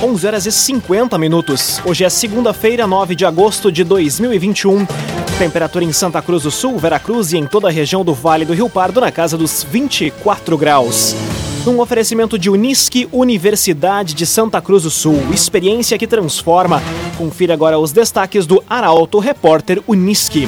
11 horas e 50 minutos. Hoje é segunda-feira, 9 de agosto de 2021. Temperatura em Santa Cruz do Sul, Veracruz e em toda a região do Vale do Rio Pardo na casa dos 24 graus. Um oferecimento de Unisque, Universidade de Santa Cruz do Sul. Experiência que transforma. Confira agora os destaques do Arauto Repórter Unisque.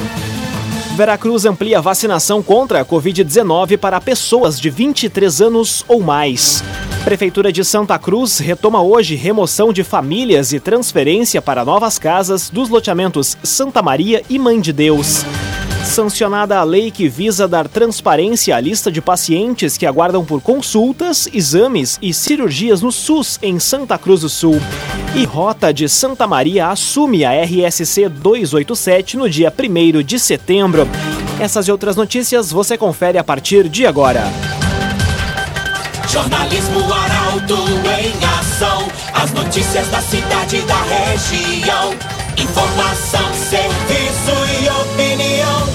Veracruz amplia vacinação contra a Covid-19 para pessoas de 23 anos ou mais. Prefeitura de Santa Cruz retoma hoje remoção de famílias e transferência para novas casas dos loteamentos Santa Maria e Mãe de Deus. Sancionada a lei que visa dar transparência à lista de pacientes que aguardam por consultas, exames e cirurgias no SUS em Santa Cruz do Sul. E Rota de Santa Maria assume a RSC 287 no dia 1 de setembro. Essas e outras notícias você confere a partir de agora. Jornalismo Arauto em ação. As notícias da cidade e da região. Informação, serviço e opinião.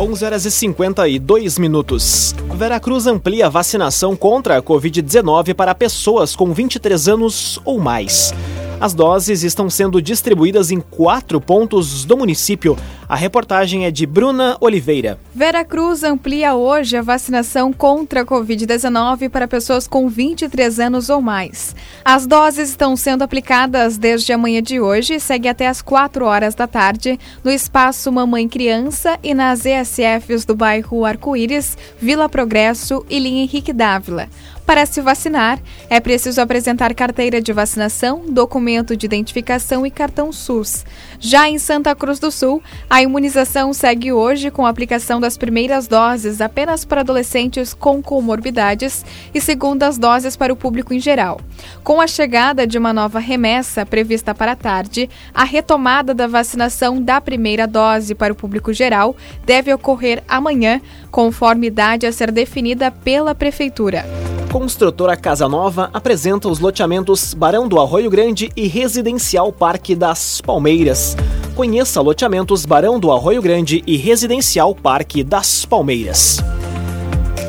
11 horas e 52 minutos. Veracruz amplia a vacinação contra a Covid-19 para pessoas com 23 anos ou mais. As doses estão sendo distribuídas em quatro pontos do município. A reportagem é de Bruna Oliveira. Veracruz amplia hoje a vacinação contra a Covid-19 para pessoas com 23 anos ou mais. As doses estão sendo aplicadas desde a manhã de hoje e segue até as 4 horas da tarde no espaço Mamãe Criança e nas ESFs do bairro Arco-Íris, Vila Progresso e Linha Henrique Dávila. Para se vacinar, é preciso apresentar carteira de vacinação, documento de identificação e cartão SUS. Já em Santa Cruz do Sul, a imunização segue hoje com a aplicação das primeiras doses apenas para adolescentes com comorbidades e segundas doses para o público em geral. Com a chegada de uma nova remessa prevista para a tarde, a retomada da vacinação da primeira dose para o público geral deve ocorrer amanhã, conforme idade a ser definida pela Prefeitura. Construtora Casa Nova apresenta os loteamentos Barão do Arroio Grande e Residencial Parque das Palmeiras. Conheça loteamentos Barão do Arroio Grande e Residencial Parque das Palmeiras.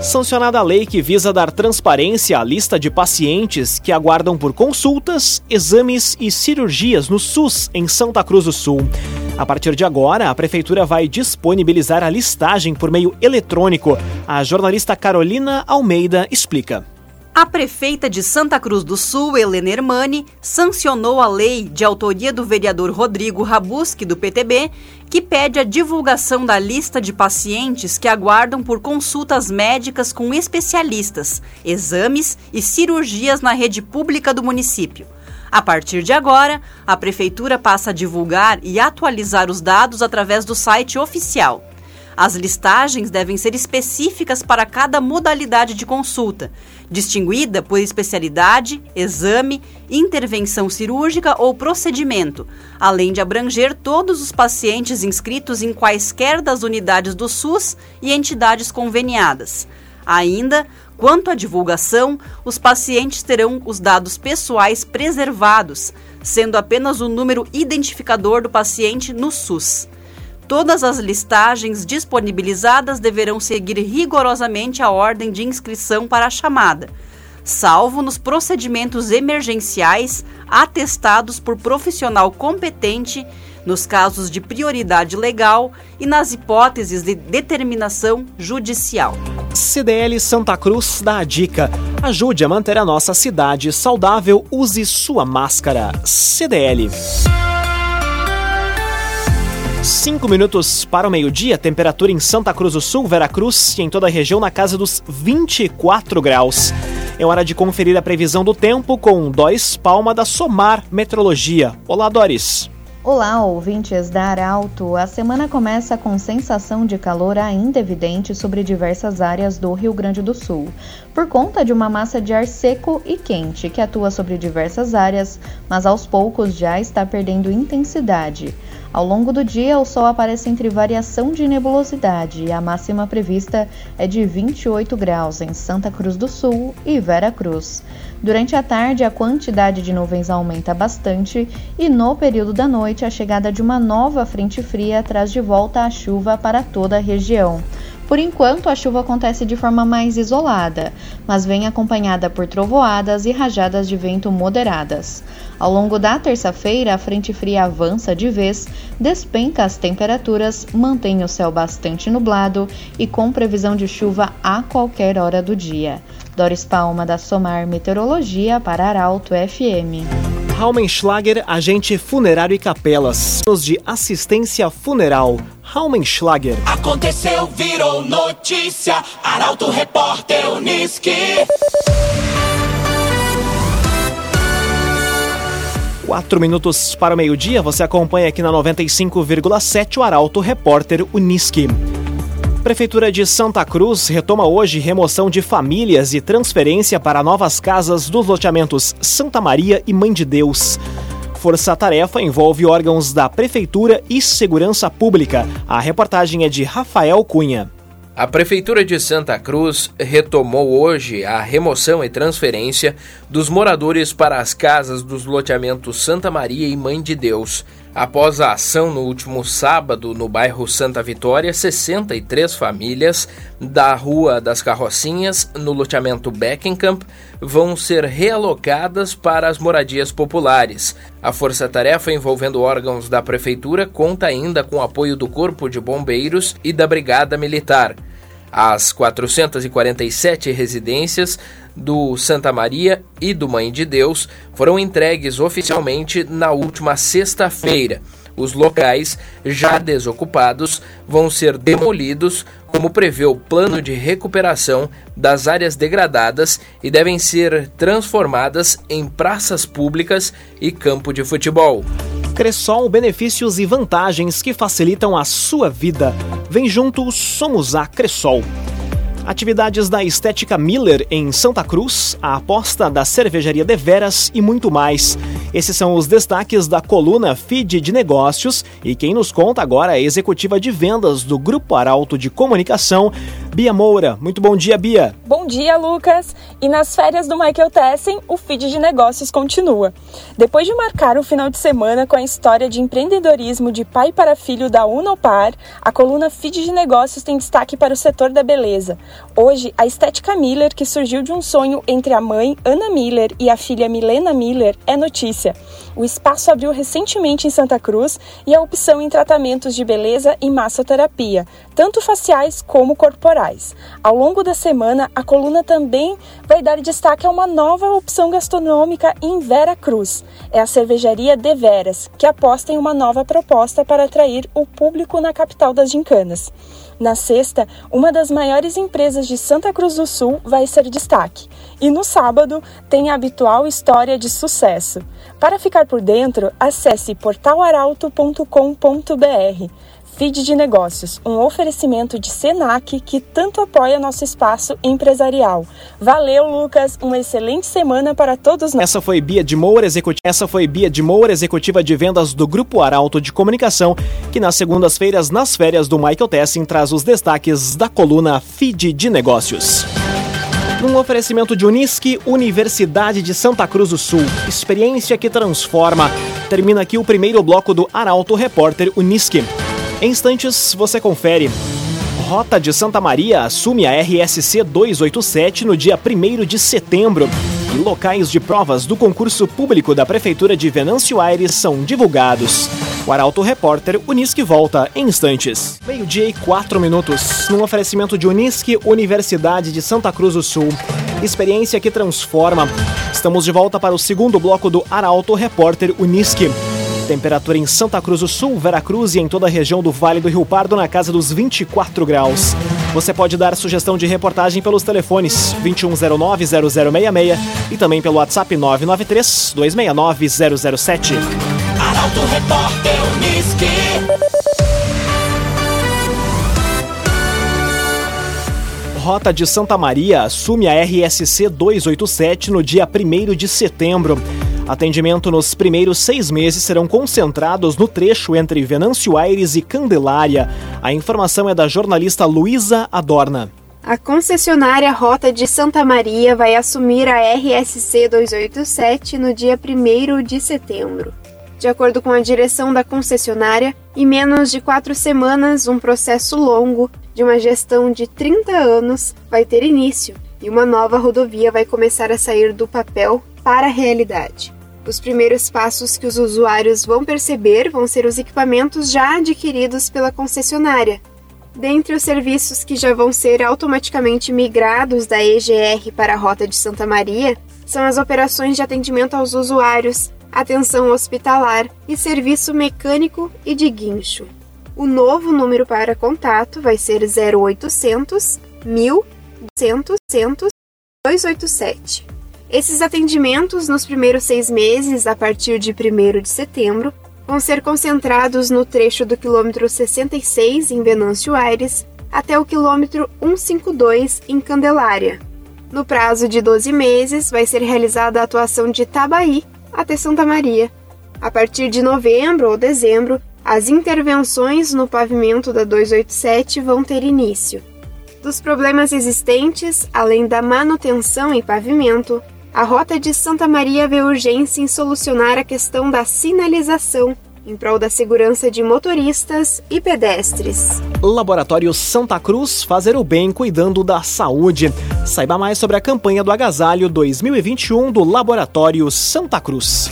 Sancionada a lei que visa dar transparência à lista de pacientes que aguardam por consultas, exames e cirurgias no SUS em Santa Cruz do Sul. A partir de agora, a Prefeitura vai disponibilizar a listagem por meio eletrônico. A jornalista Carolina Almeida explica. A prefeita de Santa Cruz do Sul, Helena Hermani, sancionou a lei de autoria do vereador Rodrigo Rabuski, do PTB, que pede a divulgação da lista de pacientes que aguardam por consultas médicas com especialistas, exames e cirurgias na rede pública do município. A partir de agora, a Prefeitura passa a divulgar e atualizar os dados através do site oficial. As listagens devem ser específicas para cada modalidade de consulta, distinguida por especialidade, exame, intervenção cirúrgica ou procedimento, além de abranger todos os pacientes inscritos em quaisquer das unidades do SUS e entidades conveniadas. Ainda, quanto à divulgação, os pacientes terão os dados pessoais preservados, sendo apenas o número identificador do paciente no SUS. Todas as listagens disponibilizadas deverão seguir rigorosamente a ordem de inscrição para a chamada, salvo nos procedimentos emergenciais atestados por profissional competente, nos casos de prioridade legal e nas hipóteses de determinação judicial. CDL Santa Cruz dá a dica. Ajude a manter a nossa cidade saudável, use sua máscara. CDL. Cinco minutos para o meio-dia, temperatura em Santa Cruz do Sul, Veracruz e em toda a região na casa dos 24 graus. É hora de conferir a previsão do tempo com Dois Palma da Somar Metrologia. Olá, Doris. Olá, ouvintes da Arauto. A semana começa com sensação de calor ainda evidente sobre diversas áreas do Rio Grande do Sul, por conta de uma massa de ar seco e quente que atua sobre diversas áreas, mas aos poucos já está perdendo intensidade. Ao longo do dia, o sol aparece entre variação de nebulosidade e a máxima prevista é de 28 graus em Santa Cruz do Sul e Vera Cruz. Durante a tarde, a quantidade de nuvens aumenta bastante e no período da noite, a chegada de uma nova frente fria traz de volta a chuva para toda a região. Por enquanto, a chuva acontece de forma mais isolada, mas vem acompanhada por trovoadas e rajadas de vento moderadas. Ao longo da terça-feira, a frente fria avança de vez, despenca as temperaturas, mantém o céu bastante nublado e com previsão de chuva a qualquer hora do dia. Doris Palma, da Somar Meteorologia, para Arauto FM. Raumenschlager, agente funerário e capelas. de assistência funeral. Raumenschlager. Aconteceu, virou notícia. Arauto Repórter Uniski. Quatro minutos para o meio-dia, você acompanha aqui na 95,7 o Arauto Repórter Uniski. Prefeitura de Santa Cruz retoma hoje remoção de famílias e transferência para novas casas dos loteamentos Santa Maria e Mãe de Deus. Força-tarefa envolve órgãos da Prefeitura e Segurança Pública. A reportagem é de Rafael Cunha. A Prefeitura de Santa Cruz retomou hoje a remoção e transferência dos moradores para as casas dos loteamentos Santa Maria e Mãe de Deus. Após a ação no último sábado no bairro Santa Vitória, 63 famílias da Rua das Carrocinhas, no loteamento Beckenkamp, vão ser realocadas para as moradias populares. A força-tarefa envolvendo órgãos da Prefeitura conta ainda com o apoio do Corpo de Bombeiros e da Brigada Militar. As 447 residências do Santa Maria e do Mãe de Deus foram entregues oficialmente na última sexta-feira. Os locais já desocupados vão ser demolidos, como prevê o plano de recuperação das áreas degradadas e devem ser transformadas em praças públicas e campo de futebol. Cressol, benefícios e vantagens que facilitam a sua vida. Vem junto, somos a Cressol. Atividades da Estética Miller em Santa Cruz, a aposta da cervejaria Deveras e muito mais. Esses são os destaques da coluna Feed de Negócios e quem nos conta agora é a executiva de vendas do Grupo Arauto de Comunicação, Bia Moura. Muito bom dia, Bia. Bom dia, Lucas. E nas férias do Michael Tessen, o feed de negócios continua. Depois de marcar o final de semana com a história de empreendedorismo de pai para filho da Unopar, a coluna Feed de Negócios tem destaque para o setor da beleza. Hoje, a estética Miller, que surgiu de um sonho entre a mãe Ana Miller e a filha Milena Miller, é notícia. O espaço abriu recentemente em Santa Cruz e a opção em tratamentos de beleza e massoterapia, tanto faciais como corporais. Ao longo da semana, a coluna também vai dar destaque a uma nova opção gastronômica em Vera Cruz. É a cervejaria De Veras, que aposta em uma nova proposta para atrair o público na capital das gincanas. Na sexta, uma das maiores empresas de Santa Cruz do Sul vai ser destaque. E no sábado, tem a habitual história de sucesso. Para ficar por dentro, acesse portalaralto.com.br. Feed de Negócios, um oferecimento de Senac que tanto apoia nosso espaço empresarial. Valeu, Lucas, uma excelente semana para todos nós. Essa foi Bia de Moura, executiva, essa foi Bia de Moura, executiva de vendas do Grupo Arauto de Comunicação, que nas segundas-feiras, nas férias do Michael Tessin, traz os destaques da coluna Feed de Negócios. Um oferecimento de Unisque, Universidade de Santa Cruz do Sul. Experiência que transforma. Termina aqui o primeiro bloco do Arauto Repórter Unisque. Em instantes, você confere. Rota de Santa Maria assume a RSC 287 no dia 1 de setembro. E locais de provas do concurso público da Prefeitura de Venâncio Aires são divulgados. O Arauto Repórter Unisque volta em instantes. Meio-dia e quatro minutos. Num oferecimento de Unisque, Universidade de Santa Cruz do Sul. Experiência que transforma. Estamos de volta para o segundo bloco do Arauto Repórter Unisque. Temperatura em Santa Cruz do Sul, Veracruz e em toda a região do Vale do Rio Pardo na casa dos 24 graus. Você pode dar sugestão de reportagem pelos telefones 2109-0066 e também pelo WhatsApp 993-269-007. Arauto Repórter Uniski. Rota de Santa Maria assume a RSC 287 no dia 1 de setembro. Atendimento nos primeiros seis meses serão concentrados no trecho entre Venâncio Aires e Candelária. A informação é da jornalista Luísa Adorna. A concessionária Rota de Santa Maria vai assumir a RSC 287 no dia 1 de setembro. De acordo com a direção da concessionária, em menos de quatro semanas, um processo longo de uma gestão de 30 anos vai ter início e uma nova rodovia vai começar a sair do papel para a realidade. Os primeiros passos que os usuários vão perceber vão ser os equipamentos já adquiridos pela concessionária, Dentre os serviços que já vão ser automaticamente migrados da EGR para a Rota de Santa Maria são as operações de atendimento aos usuários, atenção hospitalar e serviço mecânico e de guincho. O novo número para contato vai ser 0800 1100 287. Esses atendimentos nos primeiros seis meses, a partir de 1 de setembro, vão ser concentrados no trecho do quilômetro 66 em Venâncio Aires até o quilômetro 152 em Candelária. No prazo de 12 meses, vai ser realizada a atuação de Tabaí até Santa Maria. A partir de novembro ou dezembro, as intervenções no pavimento da 287 vão ter início. Dos problemas existentes, além da manutenção em pavimento, a Rota de Santa Maria vê urgência em solucionar a questão da sinalização em prol da segurança de motoristas e pedestres. Laboratório Santa Cruz fazer o bem cuidando da saúde. Saiba mais sobre a campanha do Agasalho 2021 do Laboratório Santa Cruz.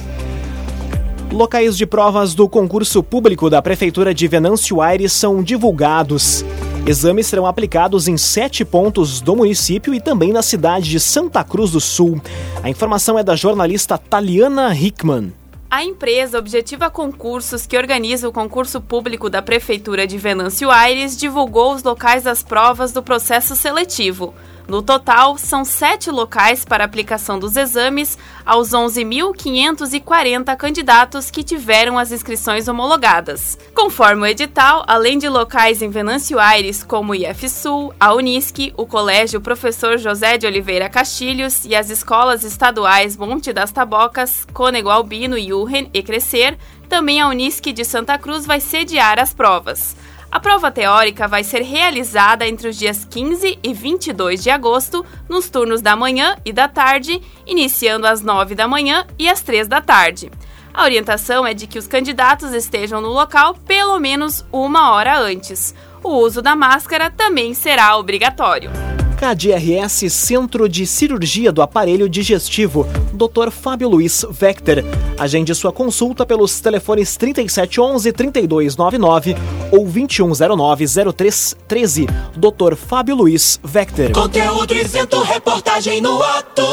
Locais de provas do concurso público da Prefeitura de Venâncio Aires são divulgados. Exames serão aplicados em sete pontos do município e também na cidade de Santa Cruz do Sul. A informação é da jornalista Taliana Hickman. A empresa Objetiva Concursos, que organiza o concurso público da Prefeitura de Venâncio Aires, divulgou os locais das provas do processo seletivo. No total, são sete locais para aplicação dos exames aos 11.540 candidatos que tiveram as inscrições homologadas. Conforme o edital, além de locais em Venâncio Aires, como o IFSul, a Unisc, o Colégio Professor José de Oliveira Castilhos e as escolas estaduais Monte das Tabocas, Cônego Albino, Urren e Crescer, também a Unisc de Santa Cruz vai sediar as provas. A prova teórica vai ser realizada entre os dias 15 e 22 de agosto, nos turnos da manhã e da tarde, iniciando às 9 da manhã e às 3 da tarde. A orientação é de que os candidatos estejam no local pelo menos uma hora antes. O uso da máscara também será obrigatório. KDRS Centro de Cirurgia do Aparelho Digestivo, Dr. Fábio Luiz Vector. Agende sua consulta pelos telefones 3711-3299 ou 2109-0313. Dr. Fábio Luiz Vector. Conteúdo isento, reportagem no ato.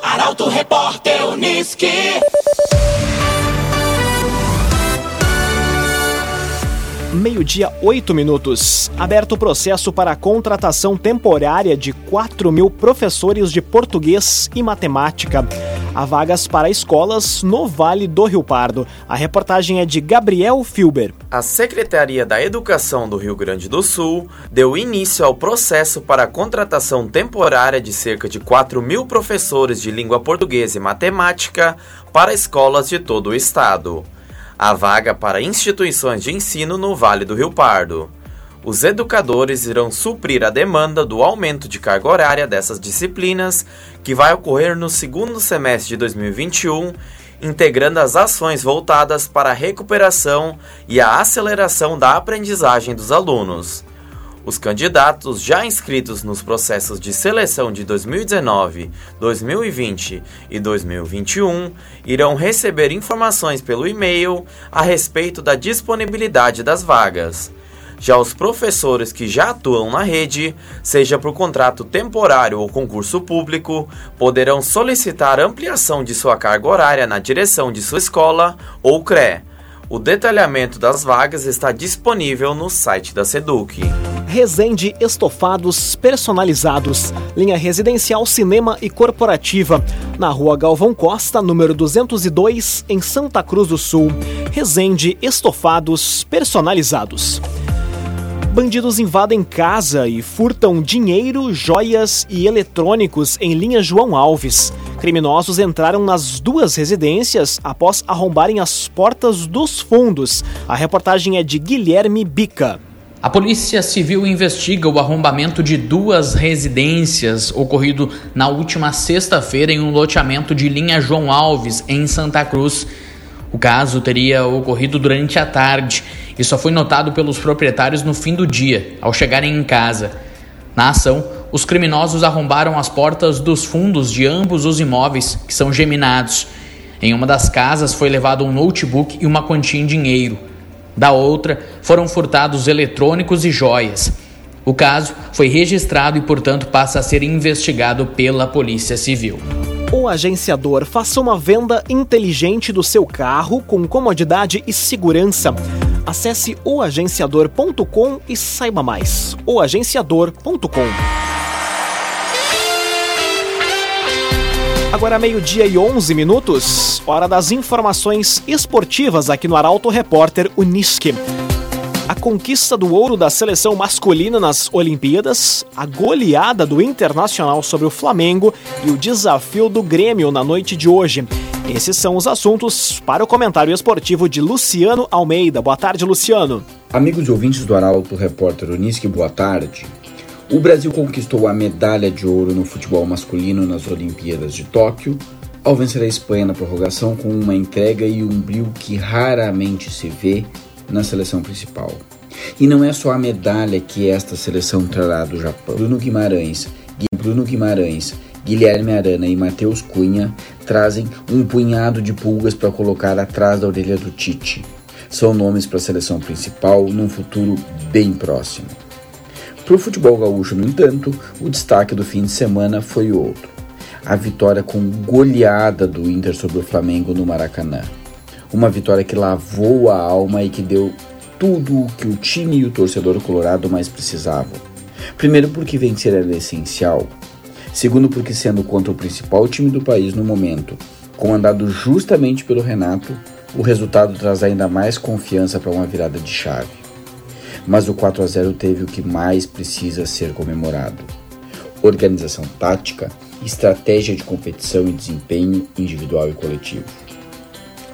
Arauto Repórter Uniski. Meio-dia, oito minutos. Aberto o processo para a contratação temporária de 4 mil professores de português e matemática. Há vagas para escolas no Vale do Rio Pardo. A reportagem é de Gabriel Filber. A Secretaria da Educação do Rio Grande do Sul deu início ao processo para a contratação temporária de cerca de 4 mil professores de língua portuguesa e matemática para escolas de todo o estado a vaga para instituições de ensino no Vale do Rio Pardo. Os educadores irão suprir a demanda do aumento de carga horária dessas disciplinas, que vai ocorrer no segundo semestre de 2021, integrando as ações voltadas para a recuperação e a aceleração da aprendizagem dos alunos. Os candidatos já inscritos nos processos de seleção de 2019, 2020 e 2021 irão receber informações pelo e-mail a respeito da disponibilidade das vagas. Já os professores que já atuam na rede, seja por contrato temporário ou concurso público, poderão solicitar ampliação de sua carga horária na direção de sua escola ou CRE. O detalhamento das vagas está disponível no site da Seduc. Resende Estofados Personalizados, linha residencial, cinema e corporativa, na rua Galvão Costa, número 202, em Santa Cruz do Sul. Resende Estofados Personalizados. Bandidos invadem casa e furtam dinheiro, joias e eletrônicos em linha João Alves. Criminosos entraram nas duas residências após arrombarem as portas dos fundos. A reportagem é de Guilherme Bica. A Polícia Civil investiga o arrombamento de duas residências ocorrido na última sexta-feira em um loteamento de linha João Alves, em Santa Cruz. O caso teria ocorrido durante a tarde e só foi notado pelos proprietários no fim do dia, ao chegarem em casa. Na ação, os criminosos arrombaram as portas dos fundos de ambos os imóveis, que são geminados. Em uma das casas foi levado um notebook e uma quantia em dinheiro. Da outra, foram furtados eletrônicos e joias. O caso foi registrado e, portanto, passa a ser investigado pela Polícia Civil. O agenciador faça uma venda inteligente do seu carro com comodidade e segurança. Acesse oagenciador.com e saiba mais. oagenciador.com Agora meio-dia e 11 minutos, hora das informações esportivas aqui no Arauto Repórter Unisque. A conquista do ouro da seleção masculina nas Olimpíadas, a goleada do Internacional sobre o Flamengo e o desafio do Grêmio na noite de hoje. Esses são os assuntos para o comentário esportivo de Luciano Almeida. Boa tarde, Luciano. Amigos e ouvintes do Arauto Repórter Unisque, boa tarde. O Brasil conquistou a medalha de ouro no futebol masculino nas Olimpíadas de Tóquio, ao vencer a Espanha na prorrogação com uma entrega e um brilho que raramente se vê na seleção principal. E não é só a medalha que esta seleção trará do Japão. Bruno Guimarães, Bruno Guimarães, Guilherme Arana e Matheus Cunha trazem um punhado de pulgas para colocar atrás da orelha do Tite. São nomes para a seleção principal num futuro bem próximo. Para o futebol gaúcho, no entanto, o destaque do fim de semana foi outro: a vitória com goleada do Inter sobre o Flamengo no Maracanã. Uma vitória que lavou a alma e que deu tudo o que o time e o torcedor colorado mais precisavam. Primeiro, porque vencer era essencial. Segundo, porque sendo contra o principal time do país no momento, comandado justamente pelo Renato, o resultado traz ainda mais confiança para uma virada de chave mas o 4 a 0 teve o que mais precisa ser comemorado: organização tática, estratégia de competição e desempenho individual e coletivo.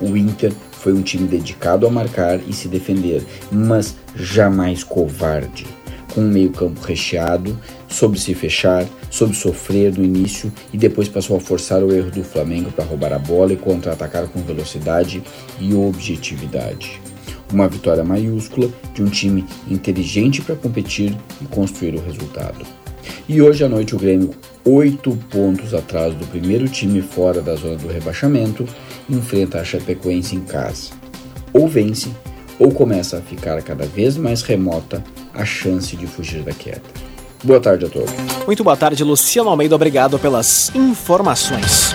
O Inter foi um time dedicado a marcar e se defender, mas jamais covarde, com um meio-campo recheado, soube se fechar, soube sofrer no início e depois passou a forçar o erro do Flamengo para roubar a bola e contra-atacar com velocidade e objetividade. Uma vitória maiúscula de um time inteligente para competir e construir o resultado. E hoje à noite o Grêmio, oito pontos atrás do primeiro time fora da zona do rebaixamento, enfrenta a Chapecoense em casa. Ou vence, ou começa a ficar cada vez mais remota a chance de fugir da queda. Boa tarde a todos. Muito boa tarde, Luciano Almeida. Obrigado pelas informações